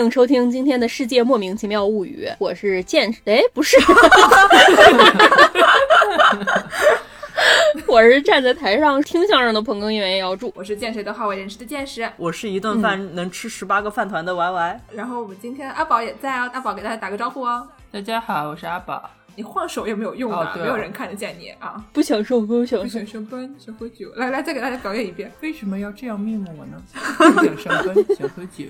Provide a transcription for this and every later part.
欢迎收听今天的世界莫名其妙物语，我是剑，哎，不是，我是站在台上听相声的捧哏演员姚柱，我是见谁都好为人师的见识，我是一顿饭能吃十八个饭团的 Y Y，然后我们今天阿宝也在啊，阿宝给大家打个招呼哦。大家好，我是阿宝。你晃手也没有用的，哦对哦没有人看得见你啊！不想受，不想。不想上班，想喝酒。来来，再给大家表演一遍。为什么要这样灭没我呢？不想上班，想喝酒。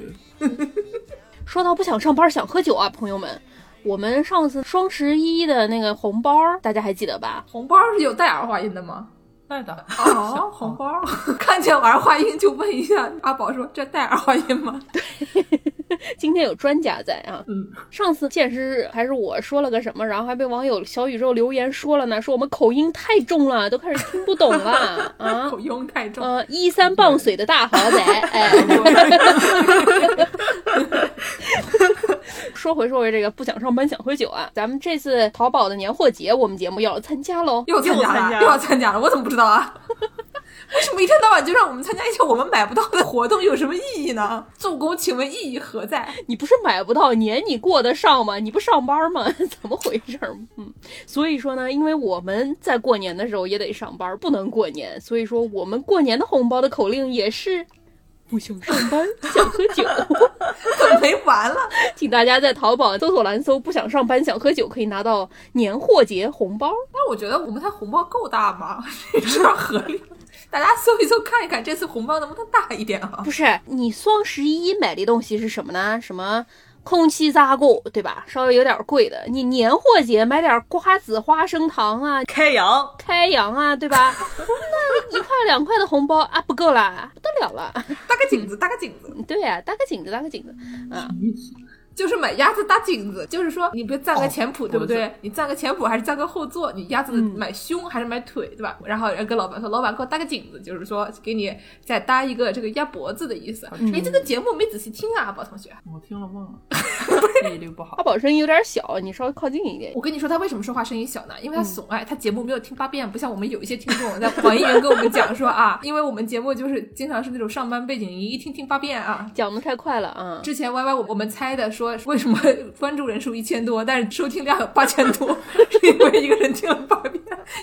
说到不想上班想喝酒啊，朋友们，我们上次双十一的那个红包，大家还记得吧？红包是有带儿化音的吗？带的。哦，红包，看见儿化音就问一下。阿宝说：“这带儿化音吗 今天有专家在啊。嗯，上次见识还是我说了个什么，然后还被网友小宇宙留言说了呢，说我们口音太重了，都开始听不懂了？” 啊口。音太重。呃，一三傍水的大豪宅，哎，说回说回这个不想上班想喝酒啊，咱们这次淘宝的年货节，我们节目要参加喽。又参加了，又参加又要参加了，我怎么不知道啊？为什么一天到晚就让我们参加一些我们买不到的活动？有什么意义呢？做工，请问意义何在？你不是买不到年，你过得上吗？你不上班吗？怎么回事儿？嗯，所以说呢，因为我们在过年的时候也得上班，不能过年，所以说我们过年的红包的口令也是不想上班，想喝酒。没完了？请大家在淘宝搜索栏搜“不想上班想喝酒”，可以拿到年货节红包。但我觉得我们它红包够大吗？这样合理吗？大家搜一搜看一看，这次红包能不能大一点啊？不是你双十一买的东西是什么呢？什么空气炸锅，对吧？稍微有点贵的。你年货节买点瓜子、花生糖啊、开阳，开阳啊，对吧？那一块两块的红包啊，不够啦，不得了了。搭个颈子，搭个颈子，对呀、搭个颈子，搭个颈子啊。就是买鸭子搭颈子，就是说你别占个前谱，对不对？你占个前谱还是占个后座？你鸭子买胸还是买腿，对吧？然后人跟老板说，老板给我搭个颈子，就是说给你再搭一个这个鸭脖子的意思。你这个节目没仔细听啊，阿宝同学。我听了忘了，记忆力不好阿。宝声音有点小，你稍微靠近一点。我跟你说，他为什么说话声音小呢？因为他怂哎，他节目没有听八遍，不像我们有一些听众在网易云跟我们讲说啊，因为我们节目就是经常是那种上班背景音，一听听八遍啊。讲的太快了啊！之前 Y Y 我我们猜的说为什么 关注人数一千多，但是收听量有八千多，是 因为一个人听了八遍。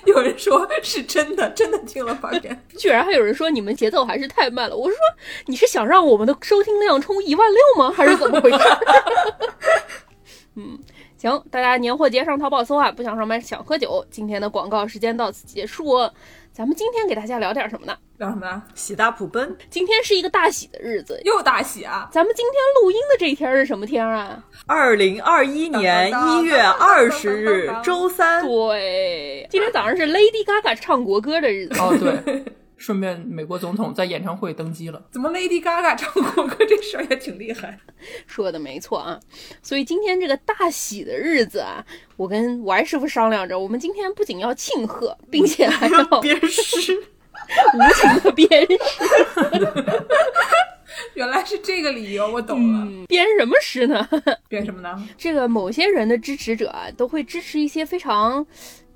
有人说是真的，真的听了八遍。居然还有人说你们节奏还是太慢了。我是说，你是想让我们的收听量冲一万六吗？还是怎么回事？嗯，行，大家年货节上淘宝搜啊，不想上班想喝酒。今天的广告时间到此结束。咱们今天给大家聊点什么呢？聊什么呢？喜大普奔，今天是一个大喜的日子。又大喜啊！咱们今天录音的这一天是什么天啊？二零二一年一月二十日周三，对，今天早上是 Lady Gaga 唱国歌的日子。哦，对，顺便美国总统在演唱会登基了。怎么 Lady Gaga 唱国歌这事儿也挺厉害？说的没错啊，所以今天这个大喜的日子啊，我跟王师傅商量着，我们今天不仅要庆贺，并且还要无鞭尸，情的鞭尸。原来是这个理由，我懂了。嗯，鞭什么诗呢？编什么呢？这个某些人的支持者啊，都会支持一些非常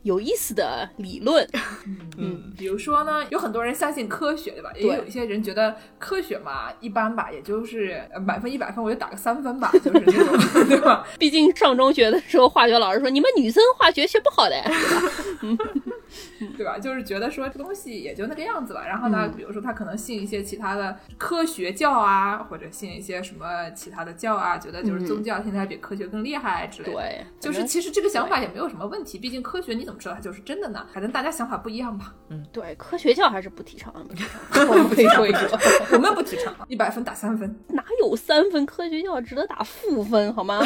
有意思的理论。嗯，比如说呢，有很多人相信科学，对吧？也有一些人觉得科学嘛，一般吧，也就是呃满分一百分，我就打个三分吧，就是这种，对吧？毕竟上中学的时候，化学老师说你们女生化学学不好的，对吧？对吧？就是觉得说这东西也就那个样子吧。然后呢，比如说他可能信一些其他的科学教啊，或者信一些什么其他的教啊，觉得就是宗教现在比科学更厉害之类的。对，就是其实这个想法也没有什么问题，毕竟科学你怎么知道它就是真的呢？反正大家想法不一样吧。嗯对科学教还是不提倡，不提倡。我们可以说一说，我们不提倡，一百分打三分。哪有三分科学教值得打负分好吗？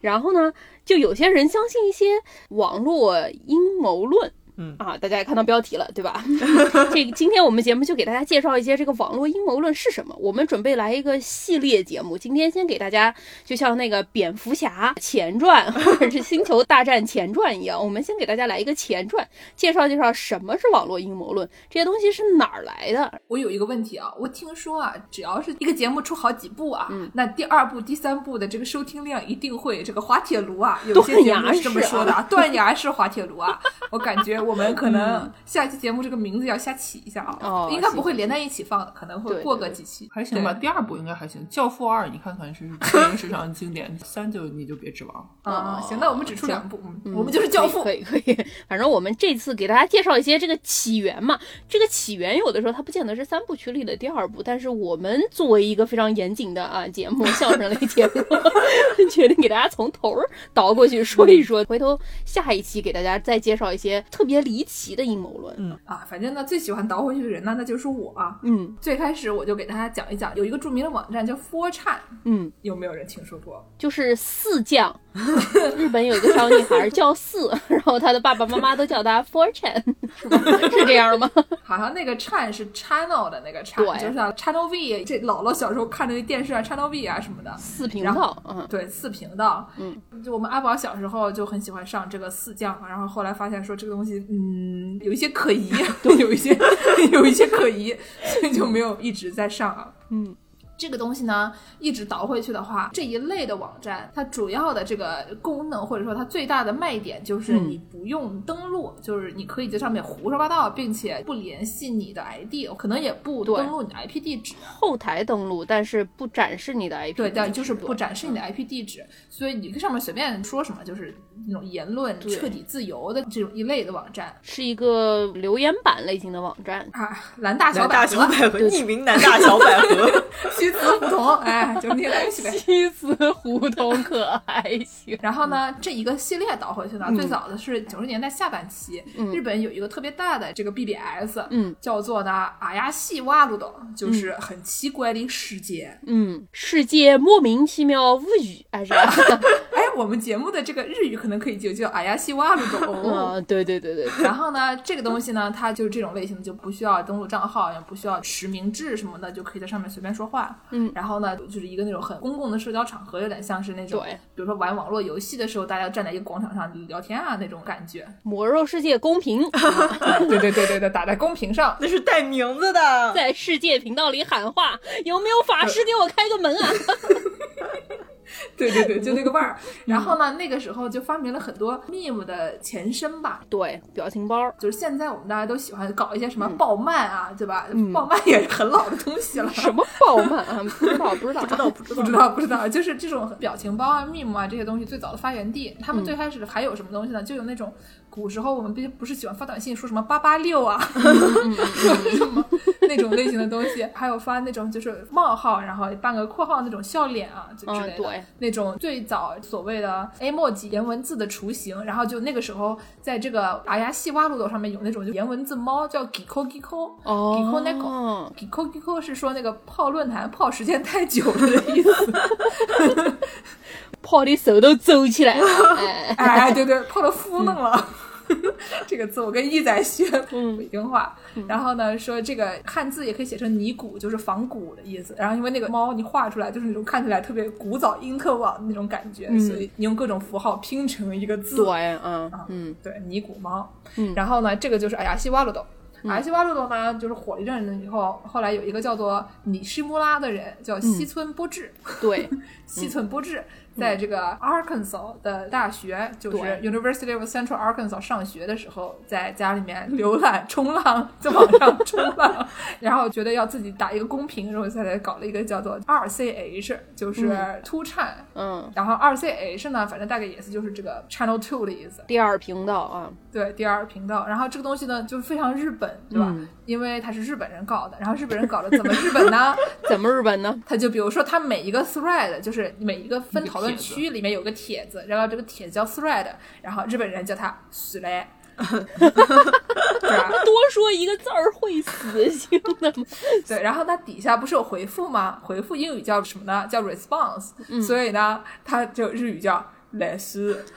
然后呢，就有些人相信一些网络阴谋论。嗯啊，大家也看到标题了，对吧？这个今天我们节目就给大家介绍一些这个网络阴谋论是什么。我们准备来一个系列节目，今天先给大家，就像那个蝙蝠侠前传或者是星球大战前传一样，我们先给大家来一个前传，介绍介绍什么是网络阴谋论，这些东西是哪儿来的。我有一个问题啊，我听说啊，只要是一个节目出好几部啊，嗯那第二部、第三部的这个收听量一定会这个滑铁卢啊，有些节目是这么说的啊，断崖式滑铁卢啊。我感觉我们可能下期节目这个名字要瞎起一下啊，哦应该不会连在一起放的，可能会过个几期。还行吧，第二部应该还行，《教父二》你看看是电影史上经典，三就你就别指望了。啊，哦行，那我们只出两部，嗯，我们就是教父可。以可以，可以 反正我们这次给大家介绍一些这个起源嘛，这个起源有的时候它不见得是三部曲里的第二部，但是我们作为一个非常严谨的啊节目，相声类节目，决定给大家从头儿倒过去说一说，回头下一期给大家再介绍一些特别离奇的阴谋论。嗯啊，反正呢，最喜欢倒回去的人呢，那就是我啊。嗯最开始我就给大家讲一讲，有一个著名的网站叫 4chan，嗯，有没有人听说过？就是四将，日本有一个小女孩叫四，然后她的爸爸妈妈都叫她 Fortune，是吧？是这样吗？好像那个 chan 是 channel 的那个 chan，对就是像 channel V，这姥姥小时候看的那电视啊，channel V 啊什么的。四频然后道，嗯，对，四频道，嗯，就我们阿宝小时候就很喜欢上这个四将，然后后来发现说这个东西，嗯，有一些可疑，对，有一些有一些可疑，所以就没有一直在上啊。嗯，这个东西呢，一直倒回去的话，这一类的网站，它主要的这个功能或者说它最大的卖点就是嗯你不用登录，就是你可以在上面胡说八道，并且不联系你的 ID，可能也不对登录你的 IP 地址。后台登录，但是不展示你的 IP，对，但就是不展示你的 IP 地址，所以你上面随便说什么，就是那种言论彻底自由的这种一类的网站是一个留言板类型的网站。啊，蓝大小南百合大小、百合，匿名南大小百合，西祠胡同，哎，就捏在一起呗。西祠胡同可还行。然后呢，这一个系列倒回去呢，嗯最早的是九十年代下半期，嗯日本有一个特别大的这个 BBS，嗯叫做呢阿亚西瓦鲁斗，就是很奇怪的世界。嗯，世界莫名其妙无语，还是？哎，我们节目的这个日语可能可以就叫阿亚西瓦鲁斗。啊，对对对对对，然后呢，这个东西呢，它就是这种类型的，就不需要登录账号，也不需要实名制什么的，就可以在上面随便说话。嗯然后呢，就是一个那种很公共的社交场合，有点像是那种，对比如说玩网络游戏的时候，大家站在一个广场上聊天啊那种感觉。魔兽世界公屏，对对对对对，打在公屏上。那是带名字的。在世界频道里喊话，有没有法师给我开个门啊？对对对，就那个味儿。然后呢，那个时候就发明了很多 meme 的前身吧。对，表情包，就是现在我们大家都喜欢搞一些什么爆漫啊，对吧？嗯爆漫也是很老的东西了。什么爆漫啊？不知道，不知道，不知道，不知 不知道，不知道，就是这种表情包啊、meme 啊这些东西最早的发源地。他们最开始还有什么东西呢？就有那种古时候我们不不是喜欢发短信说什么八八六啊，什么 那种类型的东西，还有发那种就是冒号，然后半个括号那种笑脸啊就之类的。那种最早所谓的 emoji 颜文字的雏形，然后就那个时候在这个阿亚西瓦路斗上面有那种就颜文字猫叫 giko giko。哦 Giko neko Giko Giko 是说那个泡论坛泡时间太久了的意思，泡的手都皱起来了，哎，哎，对对，泡的敷弄了。这个字我跟一仔学嗯北京话，然后呢说这个汉字也可以写成尼古，就是仿古的意思。然后因为那个猫你画出来就是那种看起来特别古早因特网的那种感觉，所以你用各种符号拼成一个字。对，嗯嗯对，尼古猫。嗯然后呢，这个就是哎呀西瓦鲁斗。阿西瓦鲁斗呢，就是火一阵子以后，后来有一个叫做尼西穆拉的人，叫西村波治，对，西村波治，在这个 Arkansas 的大学，就是 University of Central Arkansas 上学的时候，在家里面浏览、冲浪，在网上冲浪，然后觉得要自己打一个公屏，然后才来搞了一个叫做 RCH，就是突颤。嗯，然后 RCH 呢，反正大概意思就是这个 Channel Two 的意思，第二频道啊，对，第二频道。然后这个东西呢，就是非常日本，对吧？嗯因为它是日本人搞的，然后日本人搞的怎么日本呢？怎么日本呢？他就比如说，他每一个 thread 就是每一个分讨论一个区里面有个帖子，然后这个帖子叫 thread，然后日本人叫它死嘞，对吧？多说一个字儿会死，行的吗？对，然后它底下不是有回复吗？回复英语叫什么呢？叫 response，、所以呢，它就日语叫来斯。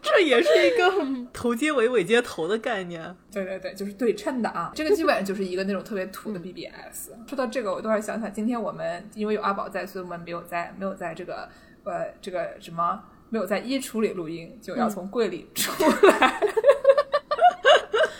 这也是一个头接尾尾接头的概念。对对对，就是对称的啊，这个基本上就是一个那种特别土的 BBS。说到这个，我突然想起来，今天我们因为有阿宝在，所以我们没有在没有在这个呃这个什么没有在衣橱里录音，就要从柜里出来。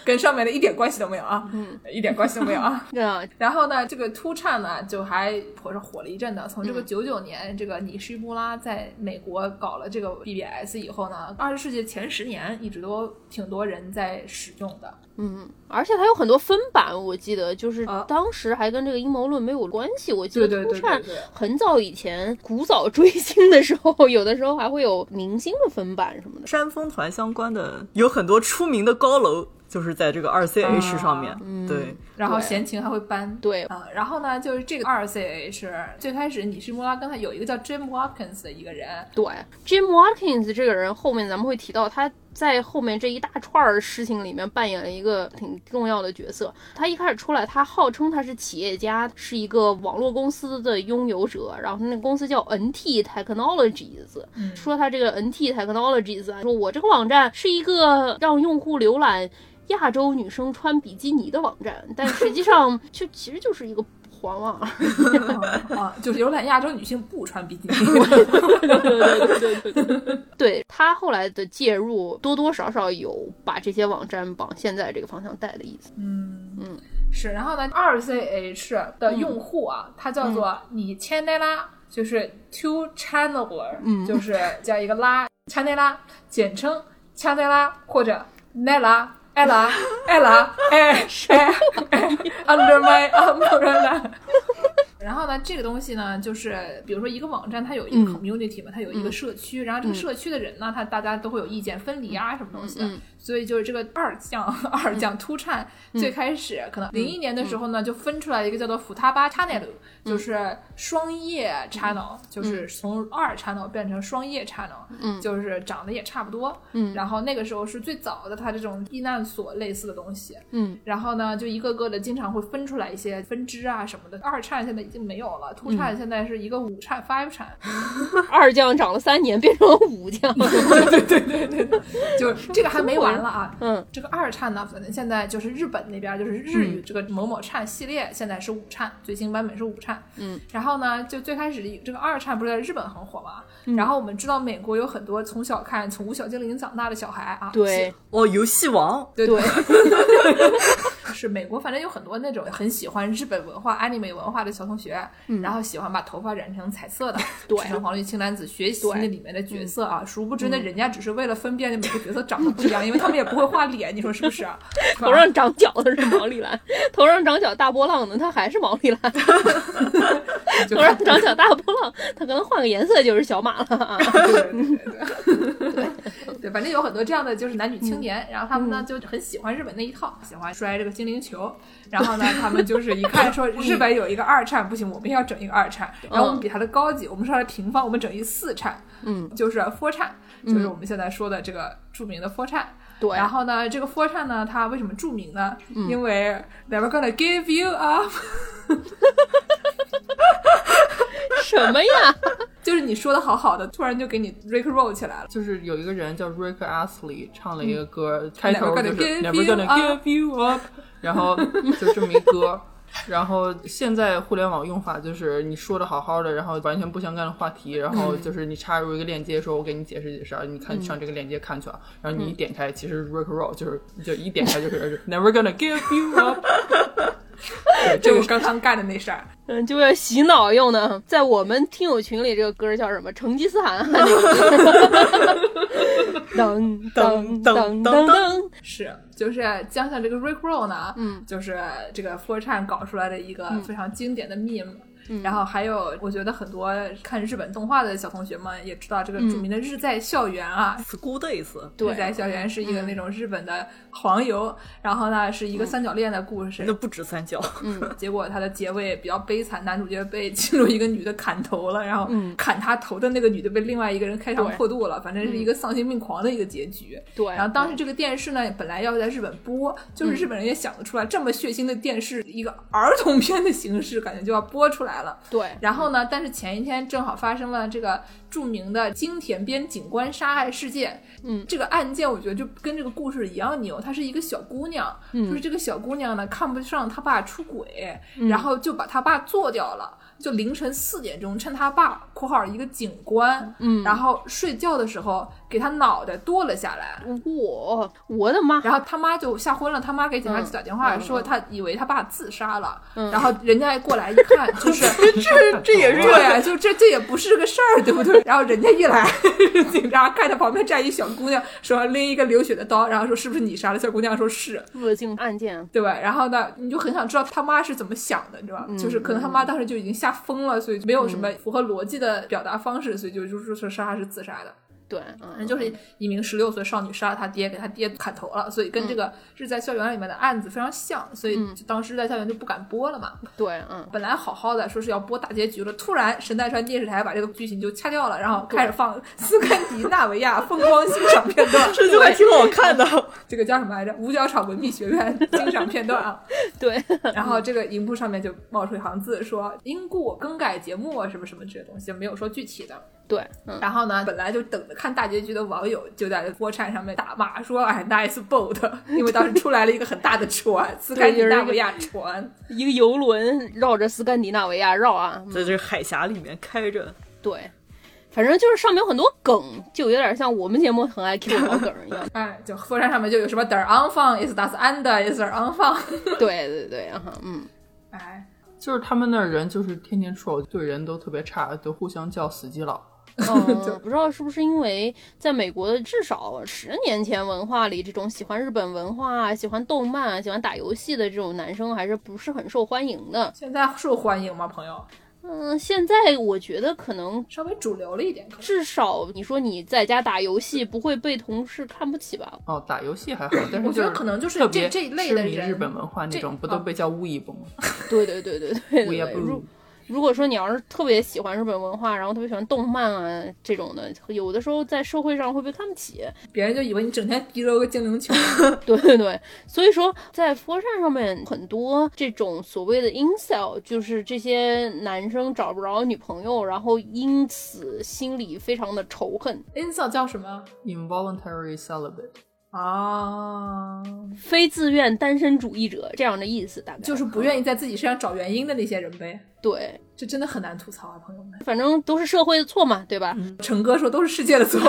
跟上面的一点关系都没有啊，嗯，一点关系都没有啊。对啊，然后呢，这个突颤呢，就还火是火了一阵的。从这个九九年，这个尼西穆拉在美国搞了这个 BBS 以后呢，二十世纪前十年一直都挺多人在使用的。嗯，而且它有很多分版，我记得就是啊当时还跟这个阴谋论没有关系。我记得突颤对对很早以前古早追星的时候，有的时候还会有明星的分版什么的。山峰团相关的有很多出名的高楼，就是在这个二 CH 上面。对，然后闲情还会搬。对，啊、然后呢，就是这个二 CH 最开始你是莫拉刚才有一个叫 Jim Watkins 的一个人，对，Jim Watkins 这个人，后面咱们会提到他。在后面这一大串儿事情里面扮演了一个挺重要的角色。他一开始出来，他号称他是企业家，是一个网络公司的拥有者，然后那个公司叫 NT Technologies，、说他这个 NT Technologies 啊，说我这个网站是一个让用户浏览亚洲女生穿比基尼的网站，但实际上 就其实就是一个黄网。啊，就是浏览亚洲女性不穿比基尼。对他后来的介入，多多少少有把这些网站往现在这个方向带的意思。嗯嗯是，然后呢，二 CH 的用户啊，它叫做你千内拉，就是 two channeler，、就是叫一个拉千内拉，简称千内拉或者奈拉。Ella, Ella, 哎哎哎，Under my umbrella。然后呢，这个东西呢，就是比如说一个网站，它有一个 community 嘛，它有一个社区，然后这个社区的人呢，他大家都会有意见分离啊，什么东西的。所以就是这个二将 二将突颤，最开始可能零一年的时候呢，就分出来一个叫做福他巴 channel，就是双叶 channel，就是从二 channel 变成双叶 channel，嗯。就是长得也差不多。嗯。然后那个时候是最早的它这种避难所类似的东西。嗯。然后呢，就一个个的经常会分出来一些分支啊什么的。二颤现在已经没有了，突颤现在是一个五颤 five 颤，二将长了三年，变成了五将 对对对对。就是这个还没完了啊。嗯，这个二颤呢，反正现在就是日本那边就是日语这个某某颤系列，现在是五颤，最新版本是五颤。嗯，然后呢，就最开始这个二颤不是在日本很火嘛？然后我们知道美国有很多从小看《宠物小精灵》长大的小孩啊，对哦，游戏王，对对，是美国，反正有很多那种很喜欢日本文化、anime 文化的小同学，然后喜欢把头发染成彩色的，对染成黄绿青蓝紫，学习对那里面的角色啊。殊不知呢，人家只是为了分辨那每个角色长得不一样，因为他们也不会画脸，你说是不是啊？头上长角的是毛利兰，头上长角大波浪的他还是毛利兰，头上长角大波浪，他可能换个颜色就是小马了啊。对对对对对，反正有很多这样的就是男女青年，然后他们呢就很喜欢日本那一套，喜欢摔这个精灵球，然后呢他们就是一看说 日本有一个二颤不行，我们也要整一个二颤，然后我们比它的高级，我们是它的平方，我们整一四颤，嗯，就是 four 颤，就是我们现在说的这个著名的 four 颤。对，然后呢，这个 four 颤呢，它为什么著名呢？因为 never gonna give you up，什么呀？就是你说的好好的，突然就给你 Rick roll 起来了。就是有一个人叫 Rick Astley 唱了一个歌，开头就是 Never gonna give you up，然后就这么一歌。然后现在互联网用法就是你说的好好的，然后完全不相干的话题，然后就是你插入一个链接，说我给你解释解释，你看上这个链接看去啊，然后你一点开，其实 Rick Roll 就是就一点开就是 Never gonna give you up。对，这个这个刚刚干的那事儿，嗯，就为了洗脑用的，在我们听友群里，这个歌叫什么？成吉思汗。噔噔噔噔噔，是，就是加上这个 Rick Roll 呢，嗯，就是这个 f o r c h a n 搞出来的一个非常经典的 meme。然后还有，我觉得很多看日本动画的小同学们也知道这个著名的日在校园啊，School Days，日在校园是一个那种日本的黄油，然后呢是一个三角恋的故事，那不止三角，结果它的结尾比较悲惨，男主角被其中一个女的砍头了，然后砍他头的那个女的被另外一个人开膛破肚了，反正是一个丧心病狂的一个结局。对。然后当时这个电视呢，本来要在日本播，就是日本人也想得出来，这么血腥的电视，一个儿童片的形式，感觉就要播出来了。对，然后呢，但是前一天正好发生了这个著名的金田边警官杀害事件。嗯，这个案件我觉得就跟这个故事一样牛，她是一个小姑娘，嗯就是这个小姑娘呢看不上她爸出轨，然后就把她爸做掉了。就凌晨四点钟，趁他爸（括号一个警官）嗯然后睡觉的时候给他脑袋剁了下来。我我的妈！然后他妈就吓昏了，他妈给警察局打电话嗯说他以为他爸自杀了，嗯然后人家过来一看，就是这这也是对，啊就这这也不是个事儿，对不对？然后人家一来，警察看着旁边站一小姑娘，说拎一个流血的刀，然后说是不是你杀的？小姑娘说是，恶性案件，对吧？然后呢，你就很想知道他妈是怎么想的，你知道吧？嗯就是可能他妈当时就已经吓疯了，所以没有什么符合逻辑的表达方式，所以就就说是他是自杀的。对，反嗯，正就是一名十六岁少女杀了她爹，给她爹砍头了，所以跟这个是在校园里面的案子非常像，所以当时在校园就不敢播了嘛。对，嗯，本来好好的说是要播大结局了，突然神奈川电视台把这个剧情就掐掉了，然后开始放斯堪的纳维亚风光欣赏片段，这就还挺好看的。这个叫什么来着？五角场文秘学院 欣赏片段啊。对，然后这个荧幕上面就冒出一行字说因故更改节目啊什么什么这些东西，没有说具体的。对，嗯，然后呢，本来就等着看大结局的网友就在国产上面打骂说：“哎，nice boat！” 因为当时出来了一个很大的船，斯堪的纳维亚船。一个游轮绕着斯堪的纳维亚绕啊，嗯在这个海峡里面开着，对，反正就是上面有很多梗，就有点像我们节目很爱 Q 老梗一样。哎，就佛山上面就有什么 der Anfang ist das Ende ist der Anfang。对对对，啊哈，嗯，哎，就是他们那儿人就是天天说对人都特别差，都互相叫死基佬。嗯，不知道是不是因为在美国的至少十年前文化里，这种喜欢日本文化啊、喜欢动漫啊、喜欢打游戏的这种男生还是不是很受欢迎的。现在受欢迎吗，朋友？嗯，现在我觉得可能稍微主流了一点，至少你说你在家打游戏不会被同事看不起吧？哦，打游戏还好，但是我觉得可能就是这这一类的人日本文化那种，不都啊被叫巫医崩吗？对对对对对巫医对对。如果说你要是特别喜欢日本文化，然后特别喜欢动漫啊这种的，有的时候在社会上会被看不起。别人就以为你整天提着个精灵球。对对对，所以说在佛山上面很多这种所谓的 incel，就是这些男生找不着女朋友，然后因此心里非常的仇恨，Insult 叫什么？involuntary celibate，啊，非自愿单身主义者这样的意思，大概就是不愿意在自己身上找原因的那些人呗。对，这真的很难吐槽啊，朋友们。反正都是社会的错嘛，对吧？陈哥说都是世界的错，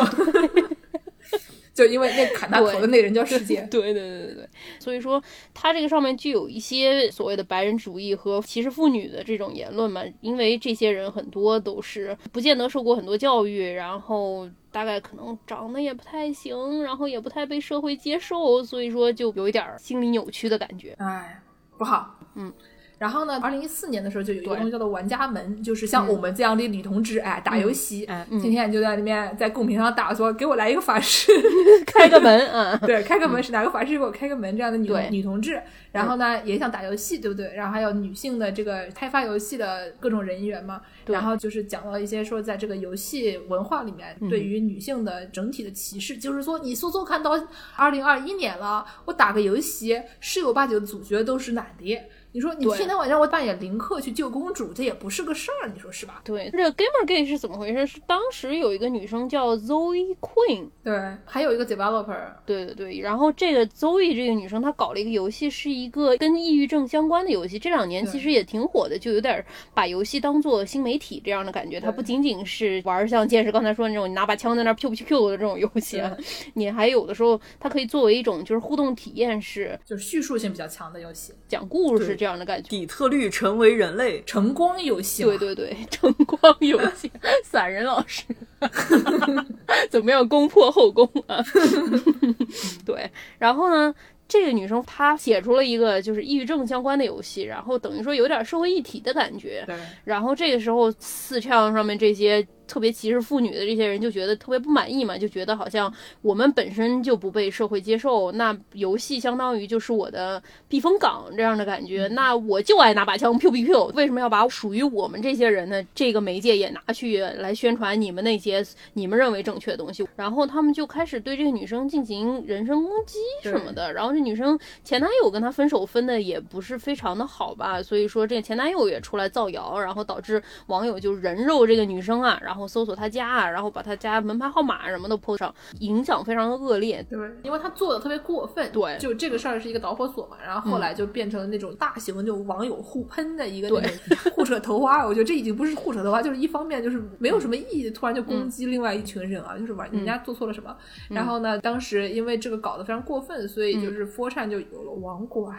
就因为那砍大头的那人叫世界。对对对对对，所以说他这个上面具有一些所谓的白人主义和歧视妇女的这种言论嘛，因为这些人很多都是不见得受过很多教育，然后大概可能长得也不太行，然后也不太被社会接受，所以说就有一点儿心理扭曲的感觉。哎，不好。嗯。然后呢，二零一四年的时候就有一个东西叫做玩家门，就是像我们这样的女同志，哎，打游戏，哎天天就在里面在公屏上打说给我来一个法师，开个门嗯，对，开个门是哪个法师给我开个门这样的女女同志，然后呢也想打游戏，对不对？然后还有女性的这个开发游戏的各种人员嘛，然后就是讲到一些说在这个游戏文化里面对于女性的整体的歧视，就是说你说说看到二零二一年了，我打个游戏十有八九的主角都是男的。你说你对天天晚上我扮演林克去救公主，这也不是个事儿，你说是吧？对，这个 Gamergate 是怎么回事？是当时有一个女生叫 Zoe Queen，对，还有一个 developer，对对对，然后这个 Zoe 这个女生，她搞了一个游戏，是一个跟抑郁症相关的游戏。这两年其实也挺火的，就有点把游戏当做新媒体这样的感觉。它不仅仅是玩像剑士刚才说的那种，你拿把枪在那儿 Q Q Q 的这种游戏啊，你还有的时候它可以作为一种就是互动体验式就是叙述性比较强的游戏，讲故事对这样的感觉。底特律成为人类，晨光游戏。对对对，晨光游戏，散人老师 怎么样攻破后宫啊？对，然后呢，这个女生她写出了一个就是抑郁症相关的游戏，然后等于说有点社会议题的感觉。对然后这个时候四唱上面这些特别歧视妇女的这些人就觉得特别不满意嘛，就觉得好像我们本身就不被社会接受，那游戏相当于就是我的避风港这样的感觉，那我就爱拿把枪 pew pew pew，为什么要把属于我们这些人的这个媒介也拿去来宣传你们那些你们认为正确的东西？然后他们就开始对这个女生进行人身攻击什么的，然后这女生前男友跟她分手分的也不是非常的好吧，所以说这个前男友也出来造谣，然后导致网友就人肉这个女生啊，然后后搜索他家啊，然后把他家门牌号码什么都 po 上，影响非常的恶劣。对，因为他做的特别过分，对就这个事儿是一个导火索嘛，然后后来就变成了那种大型的就网友互喷的一个对那种 互扯头花，我觉得这已经不是互扯头花，就是一方面就是没有什么意义，突然就攻击另外一群人啊，就是玩人家做错了什么，然后呢，当时因为这个搞得非常过分，所以就是 f o r c h a n 就有了网管，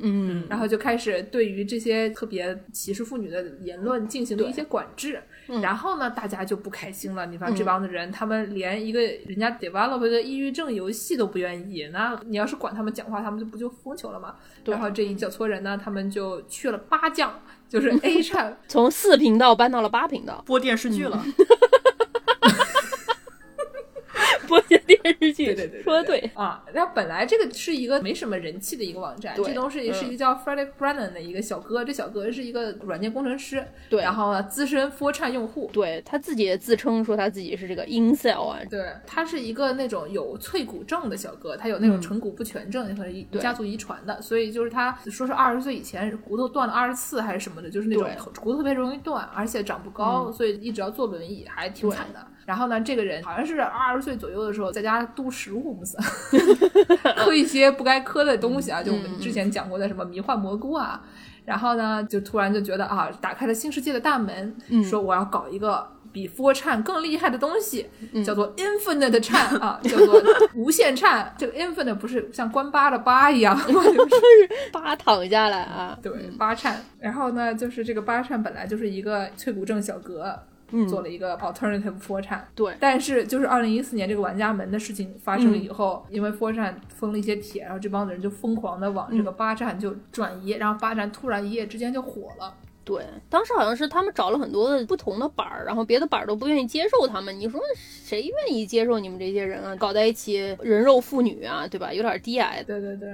嗯，然后就开始对于这些特别歧视妇女的言论进行了一些管制。然后呢，大家就不开心了。你看这帮子人，他们连一个人家 develop 的抑郁症游戏都不愿意，那你要是管他们讲话，他们就不就疯球了吗？然后这一小撮人呢，他们就去了八将，就是 A 站从四频道搬到了八频道，播电视剧了，播些电视剧。对对对，说的对。啊。然后本来这个是一个没什么人气的一个网站，这东西是一个叫 Frederick Brennan 的一个小哥，这小哥是一个软件工程师，对然后呢资深 f o r c h a n 用户，对他自己也自称说他自己是这个 incel 啊，对，他是一个那种有脆骨症的小哥，他有那种成骨不全症和家族遗传的，所以就是他说是二十岁以前骨头断了二十次还是什么的，就是那种骨头特别容易断，而且长不高，所以一直要坐轮椅，还挺惨的。然后呢，这个人好像是二十岁左右的时候，在家读食物不是，嗑一些不该嗑的东西啊，就我们之前讲过的什么迷幻蘑菇啊。然后呢，就突然就觉得啊，打开了新世界的大门，说我要搞一个比 a n 更厉害的东西，叫做 Infinite Chan 啊，叫做无限颤。这个 Infinite 不是像关八的八一样吗？就是 八躺下来啊，对，八颤。然后呢，就是这个八颤本来就是一个脆骨症小哥。做了一个 alternative f o r c h a n 对但是就是二零一四年这个玩家门的事情发生了以后，因为 f o r c h a n 封了一些帖，然后这帮子人就疯狂的往这个八站就转移，然后八站突然一夜之间就火了。对，当时好像是他们找了很多的不同的板儿，然后别的板儿都不愿意接受他们。你说谁愿意接受你们这些人啊？搞在一起人肉妇女啊，对吧？有点低矮。对对对。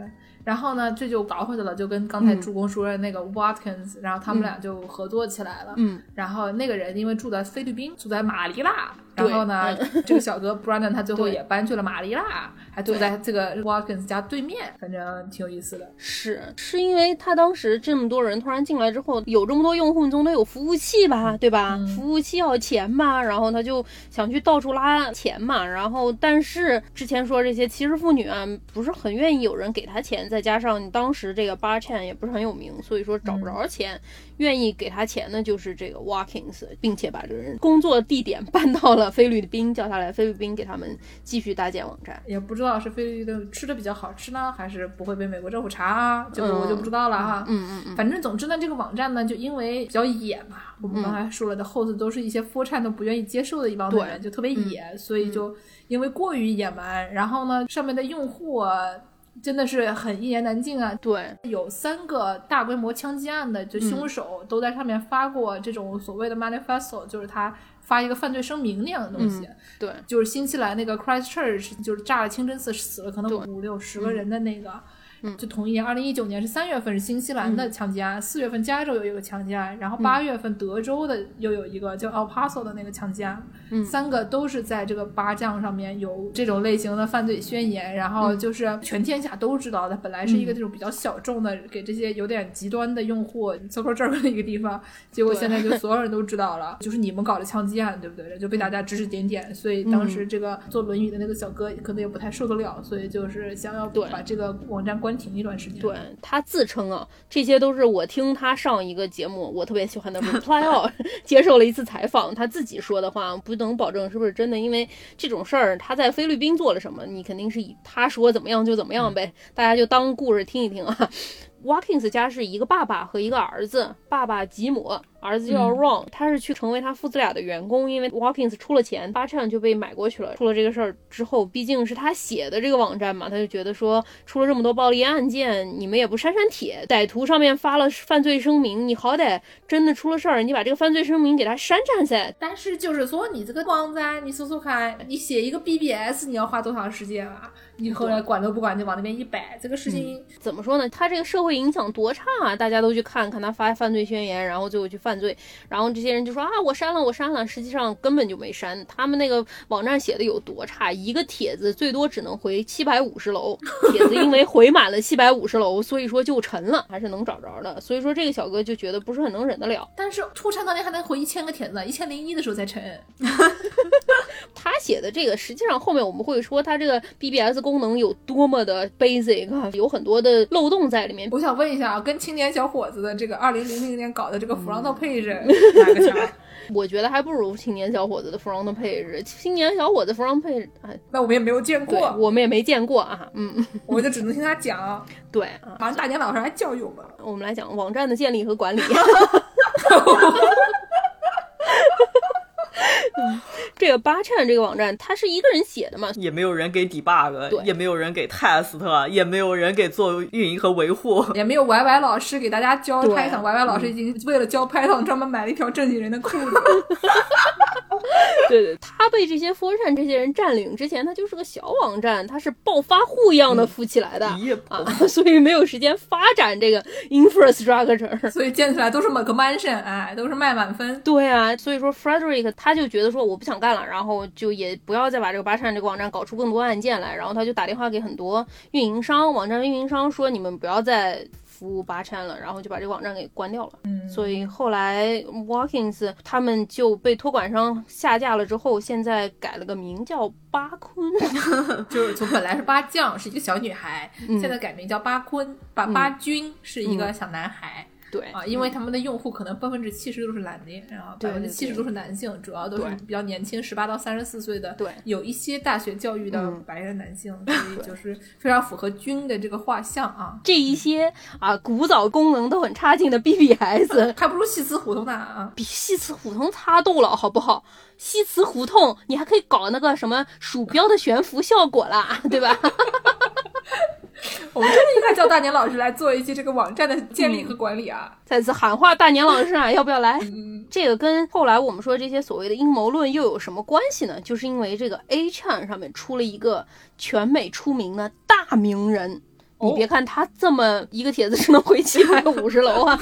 然后呢，这就倒回去了，就跟刚才助攻说的那个 Watkins，、然后他们俩就合作起来了。嗯，然后那个人因为住在菲律宾，住在马尼拉，对然后呢，这个小哥 Brandon 他最后也搬去了马尼拉，还住在这个 Watkins 家对面，反正挺有意思的。是是因为他当时这么多人突然进来之后，有这么多用户，你总得有服务器吧，对吧？服务器要钱吧，然后他就想去到处拉钱嘛。然后但是之前说这些歧视妇女啊，不是很愿意有人给他钱，再加上当时这个 Bar Chain 也不是很有名，所以说找不着钱。愿意给他钱的就是这个 Walkins，并且把这个人工作地点搬到了菲律宾，叫他来菲律宾给他们继续搭建网站。也不知道是菲律宾的吃的比较好吃呢，还是不会被美国政府查啊，这个我就不知道了哈。嗯嗯嗯，反正总之呢，这个网站呢，就因为比较野嘛，我们刚才说了的 host 都是一些 a n 都不愿意接受的一帮人，就特别野，所以就因为过于野蛮，然后呢，上面的用户啊。真的是很一言难尽啊！对，有三个大规模枪击案的，就凶手都在上面发过这种所谓的 manifesto，就是他发一个犯罪声明那样的东西。对，就是新西兰那个 Christchurch，就是炸了清真寺死了可能五六十个人的那个。就同一年，二零一九年是三月份是新西兰的枪击案，四、月份加州有一个枪击案，然后八月份德州的又有一个叫 El Paso 的那个枪击案，三个都是在这个八将上面有这种类型的犯罪宣言，然后就是全天下都知道的，本来是一个这种比较小众的，给这些有点极端的用户凑凑这儿的一个地方，结果现在就所有人都知道了，就是你们搞的枪击案，对不对？就被大家指指点点，所以当时这个坐轮椅的那个小哥可能也不太受得了，所以就是想要把这个网站关停一段时间。对他自称啊，这些都是我听他上一个节目，我特别喜欢的 Reply All 接受了一次采访，他自己说的话不能保证是不是真的，因为这种事儿他在菲律宾做了什么，你肯定是以他说怎么样就怎么样呗，大家就当故事听一听啊。Watkins 家是一个爸爸和一个儿子，爸爸吉姆，儿子叫 Ron，、他是去成为他父子俩的员工，因为 Watkins 出了钱，八 trăm 就被买过去了。出了这个事儿之后，毕竟是他写的这个网站嘛，他就觉得说出了这么多暴力案件，你们也不删删帖，歹徒上面发了犯罪声明，你好歹真的出了事儿，你把这个犯罪声明给他删删噻。但是就是说，你这个网站，你搜搜看，你写一个 BBS，你要花多长时间啊？你后来管都不管就往那边一摆，这个事情，怎么说呢？他这个社会会影响多差啊！大家都去看看他发犯罪宣言，然后最后去犯罪，然后这些人就说啊，我删了，我删了，实际上根本就没删。他们那个网站写的有多差，一个帖子最多只能回七百五十楼，帖子因为回满了七百五十楼，所以说就沉了，还是能找着的。所以说这个小哥就觉得不是很能忍得了。但是出差当年还能回一千个帖子呢，一千零一的时候才沉。他写的这个，实际上后面我们会说他这个 BBS 功能有多么的 basic，啊有很多的漏洞在里面。我想问一下啊，跟青年小伙子的这个二零零零年搞的这个 front page 哪个强？我觉得还不如青年小伙子的 front page。青年小伙子 front page，哎，那我们也没有见过，我们也没见过啊。嗯，我就只能听他讲。对啊，好像大年老师还教育我们。我们来讲网站的建立和管理。嗯这个八颤这个网站，它是一个人写的嘛？也没有人给 debug，对也没有人给 test，也没有人给做运营和维护。也没有 Y Y 老师给大家教对 Python。Y Y 老师已经为了教 Python 专门买了一条正经人的裤子。对对，他被这些 f o r 站这些人占领之前，他就是个小网站，他是暴发户一样的富起来的、啊，所以没有时间发展这个 infrastructure。所以建起来都是某个 mansion，哎，都是卖满分。对啊，所以说 Frederick 他就觉得说我不想干了，然后就也不要再把这个八扇这个网站搞出更多案件来，然后他就打电话给很多运营商、网站运营商说你们不要再服务八扇了，然后就把这个网站给关掉了。嗯，所以后来 Walkins 他们就被托管商下架了之后，现在改了个名叫巴坤。就是从本来是八将是一个小女孩，嗯现在改名叫巴坤，把巴军是一个小男孩。对。啊，因为他们的用户可能百分之七十都是男的，然后对百分之七十都是男性，主要都是比较年轻，十八到三十四岁的，对。有一些大学教育的嗯。白人男性，所以就是非常符合军的这个画像啊，这一些啊古早功能都很差劲的 BBS，还不如西祠胡同呢啊。比西祠胡同差多了，好不好？西祠胡同你还可以搞那个什么鼠标的悬浮效果啦，对吧？我们真的应该叫大年老师来做一期这个网站的建立和管理啊。再次喊话大年老师啊，要不要来？嗯，这个跟后来我们说这些所谓的阴谋论又有什么关系呢？就是因为这个 A Chan 上面出了一个全美出名的大名人。你别看他这么一个帖子只能回七百 五十楼啊，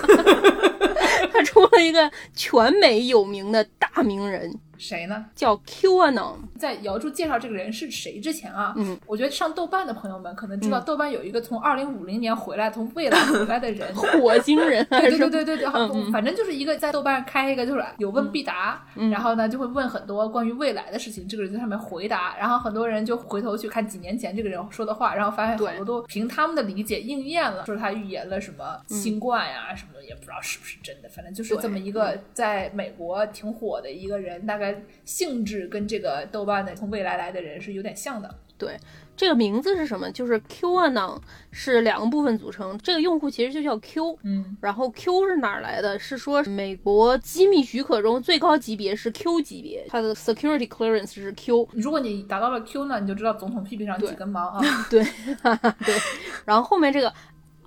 他出了一个全美有名的大名人，谁呢？叫 QAnon。在姚柱介绍这个人是谁之前啊，嗯，我觉得上豆瓣的朋友们可能知道，豆瓣有一个从二零五零年回来、从未来 回来的人。火星人还对对对对对，反正就是一个在豆瓣开一个就是有问必答，然后呢就会问很多关于未来的事情，这个人在上面回答，然后很多人就回头去看几年前这个人说的话，然后发现对。好多都凭他们的理解应验了，说他预言了什么新冠呀、什么的，也不知道是不是真的，反正就是这么一个在美国挺火的一个人，大概性质跟这个豆瓣的从未来来的人是有点像的。对，这个名字是什么？就是 QAnon 是两个部分组成，这个用户其实就叫 Q，嗯，然后 Q 是哪儿来的？是说美国机密许可中最高级别是 Q 级别，它的 security clearance 是 Q。如果你达到了 Q 呢，你就知道总统屁屁上几根毛啊。对 对，然后后面这个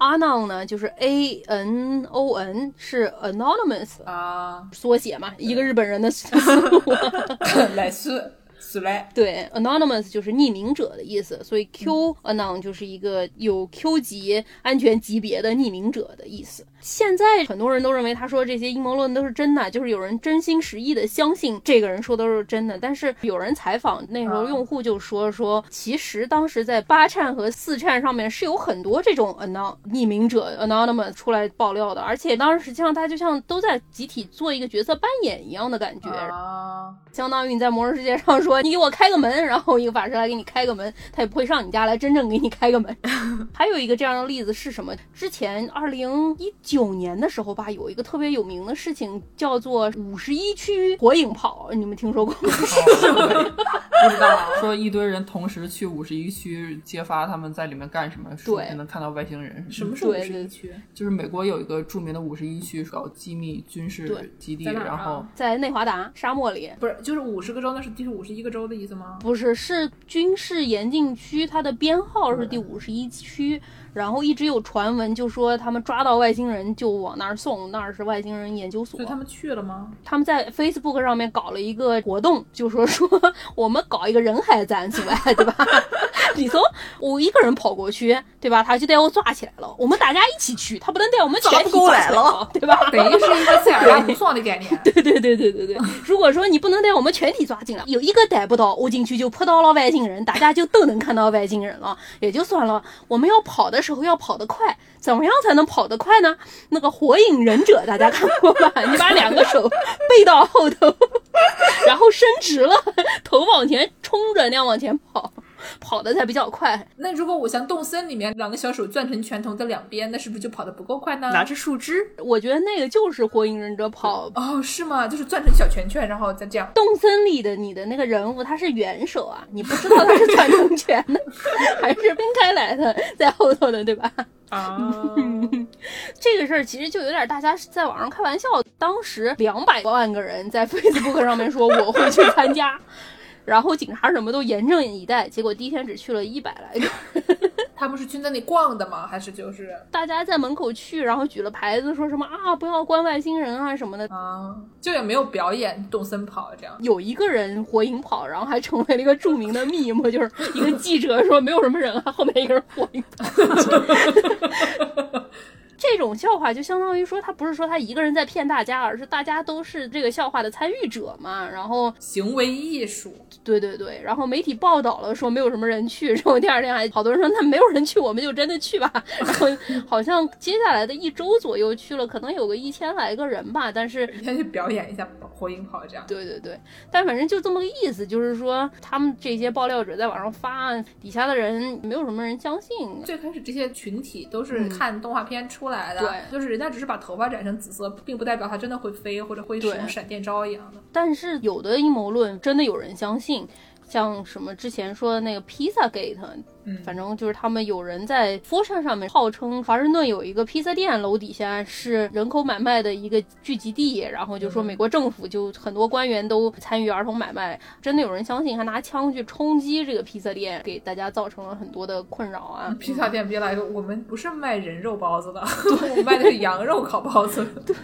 anon 呢，就是 A N O N 是 anonymous 啊，缩写嘛，一个日本人的哈哈哈。来是是来，对，anonymous 就是匿名者的意思，所以 Q anon 就是一个有 Q 级安全级别的匿名者的意思。现在很多人都认为他说这些阴谋论都是真的，就是有人真心实意的相信这个人说都是真的。但是有人采访那时候啊用户就说说，其实当时在八颤和四颤上面是有很多这种 anon 匿名者 anonymous 出来爆料的，而且当时实际上他就像都在集体做一个角色扮演一样的感觉。啊，相当于你在魔兽世界上说你给我开个门，然后一个法师来给你开个门，他也不会上你家来真正给你开个门。还有一个这样的例子是什么？之前二零一九年的时候吧，有一个特别有名的事情叫做五十一区火影跑，你们听说过吗？不知道啊。说一堆人同时去五十一区揭发他们在里面干什么，对就能看到外星人。什么是五十一区？就是美国有一个著名的五十一区搞机密军事基地，然后在内华达沙漠里。不是，就是五十个州，那是第五十一个州的意思吗？不是，是军事严禁区，它的编号是第五十一区。然后一直有传闻，就说他们抓到外星人就往那儿送，那儿是外星人研究所所以。他们去了吗？他们在 Facebook 上面搞了一个活动，就说说我们搞一个人海战术哎，对吧？里头我一个人跑过去，对吧？他就带我抓起来了。我们大家一起去，他不能带我们全体抓起来了，对吧？等于是一个塞尔达无双的概念。对对对对对对，如果说你不能带我们全体抓进来，有一个逮不到，我进去就扑到了外星人，大家就都能看到外星人了，也就算了。我们要跑的时候要跑得快，怎么样才能跑得快呢？那个火影忍者大家看过吧？你把两个手背到后头，然后伸直了，头往前冲着那样往前跑，跑的才比较快。那如果我像动森里面两个小手攥成拳头在两边，那是不是就跑得不够快呢？拿着树枝，我觉得那个就是火影忍者跑哦，是吗？就是攥成小拳拳，然后再这样。动森里的你的那个人物，他是元手啊，你不知道他是攥成拳的，还是分开来的，在后头的，对吧？啊，这个事儿其实就有点大家在网上开玩笑，当时两百万个人在 Facebook 上面说我会去参加，然后警察什么都严阵以待，结果第一天只去了一百来个。他们是去那里逛的吗？还是就是 大家在门口去，然后举了牌子说什么啊不要关外星人啊什么的。啊，就也没有表演动森跑这样？有一个人火影跑，然后还成为了一个著名的 meme，就是一个记者说没有什么人啊，后面一个人火影跑。这种笑话就相当于说，他不是说他一个人在骗大家，而是大家都是这个笑话的参与者嘛。然后，行为艺术，对对对，然后媒体报道了说没有什么人去，然后第二天还好多人说那没有人去，我们就真的去吧。然 后好像接下来的一周左右去了，可能有个一千来个人吧，但是先去表演一下火影跑这样。对对对，但反正就这么个意思，就是说他们这些爆料者在网上发，底下的人没有什么人相信。最开始这些群体都是看动画片出来的，对就是人家只是把头发染成紫色，并不代表它真的会飞或者会使用闪电招一样的。但是有的阴谋论真的有人相信，像什么之前说的那个披萨 gate，嗯反正就是他们有人在佛山上面号称华盛顿有一个披萨店，楼底下是人口买卖的一个聚集地，然后就说美国政府就很多官员都参与儿童买卖，真的有人相信，还拿枪去冲击这个披萨店，给大家造成了很多的困扰啊。披萨店别来个，我们不是卖人肉包子的，我们卖的是羊肉烤包子。对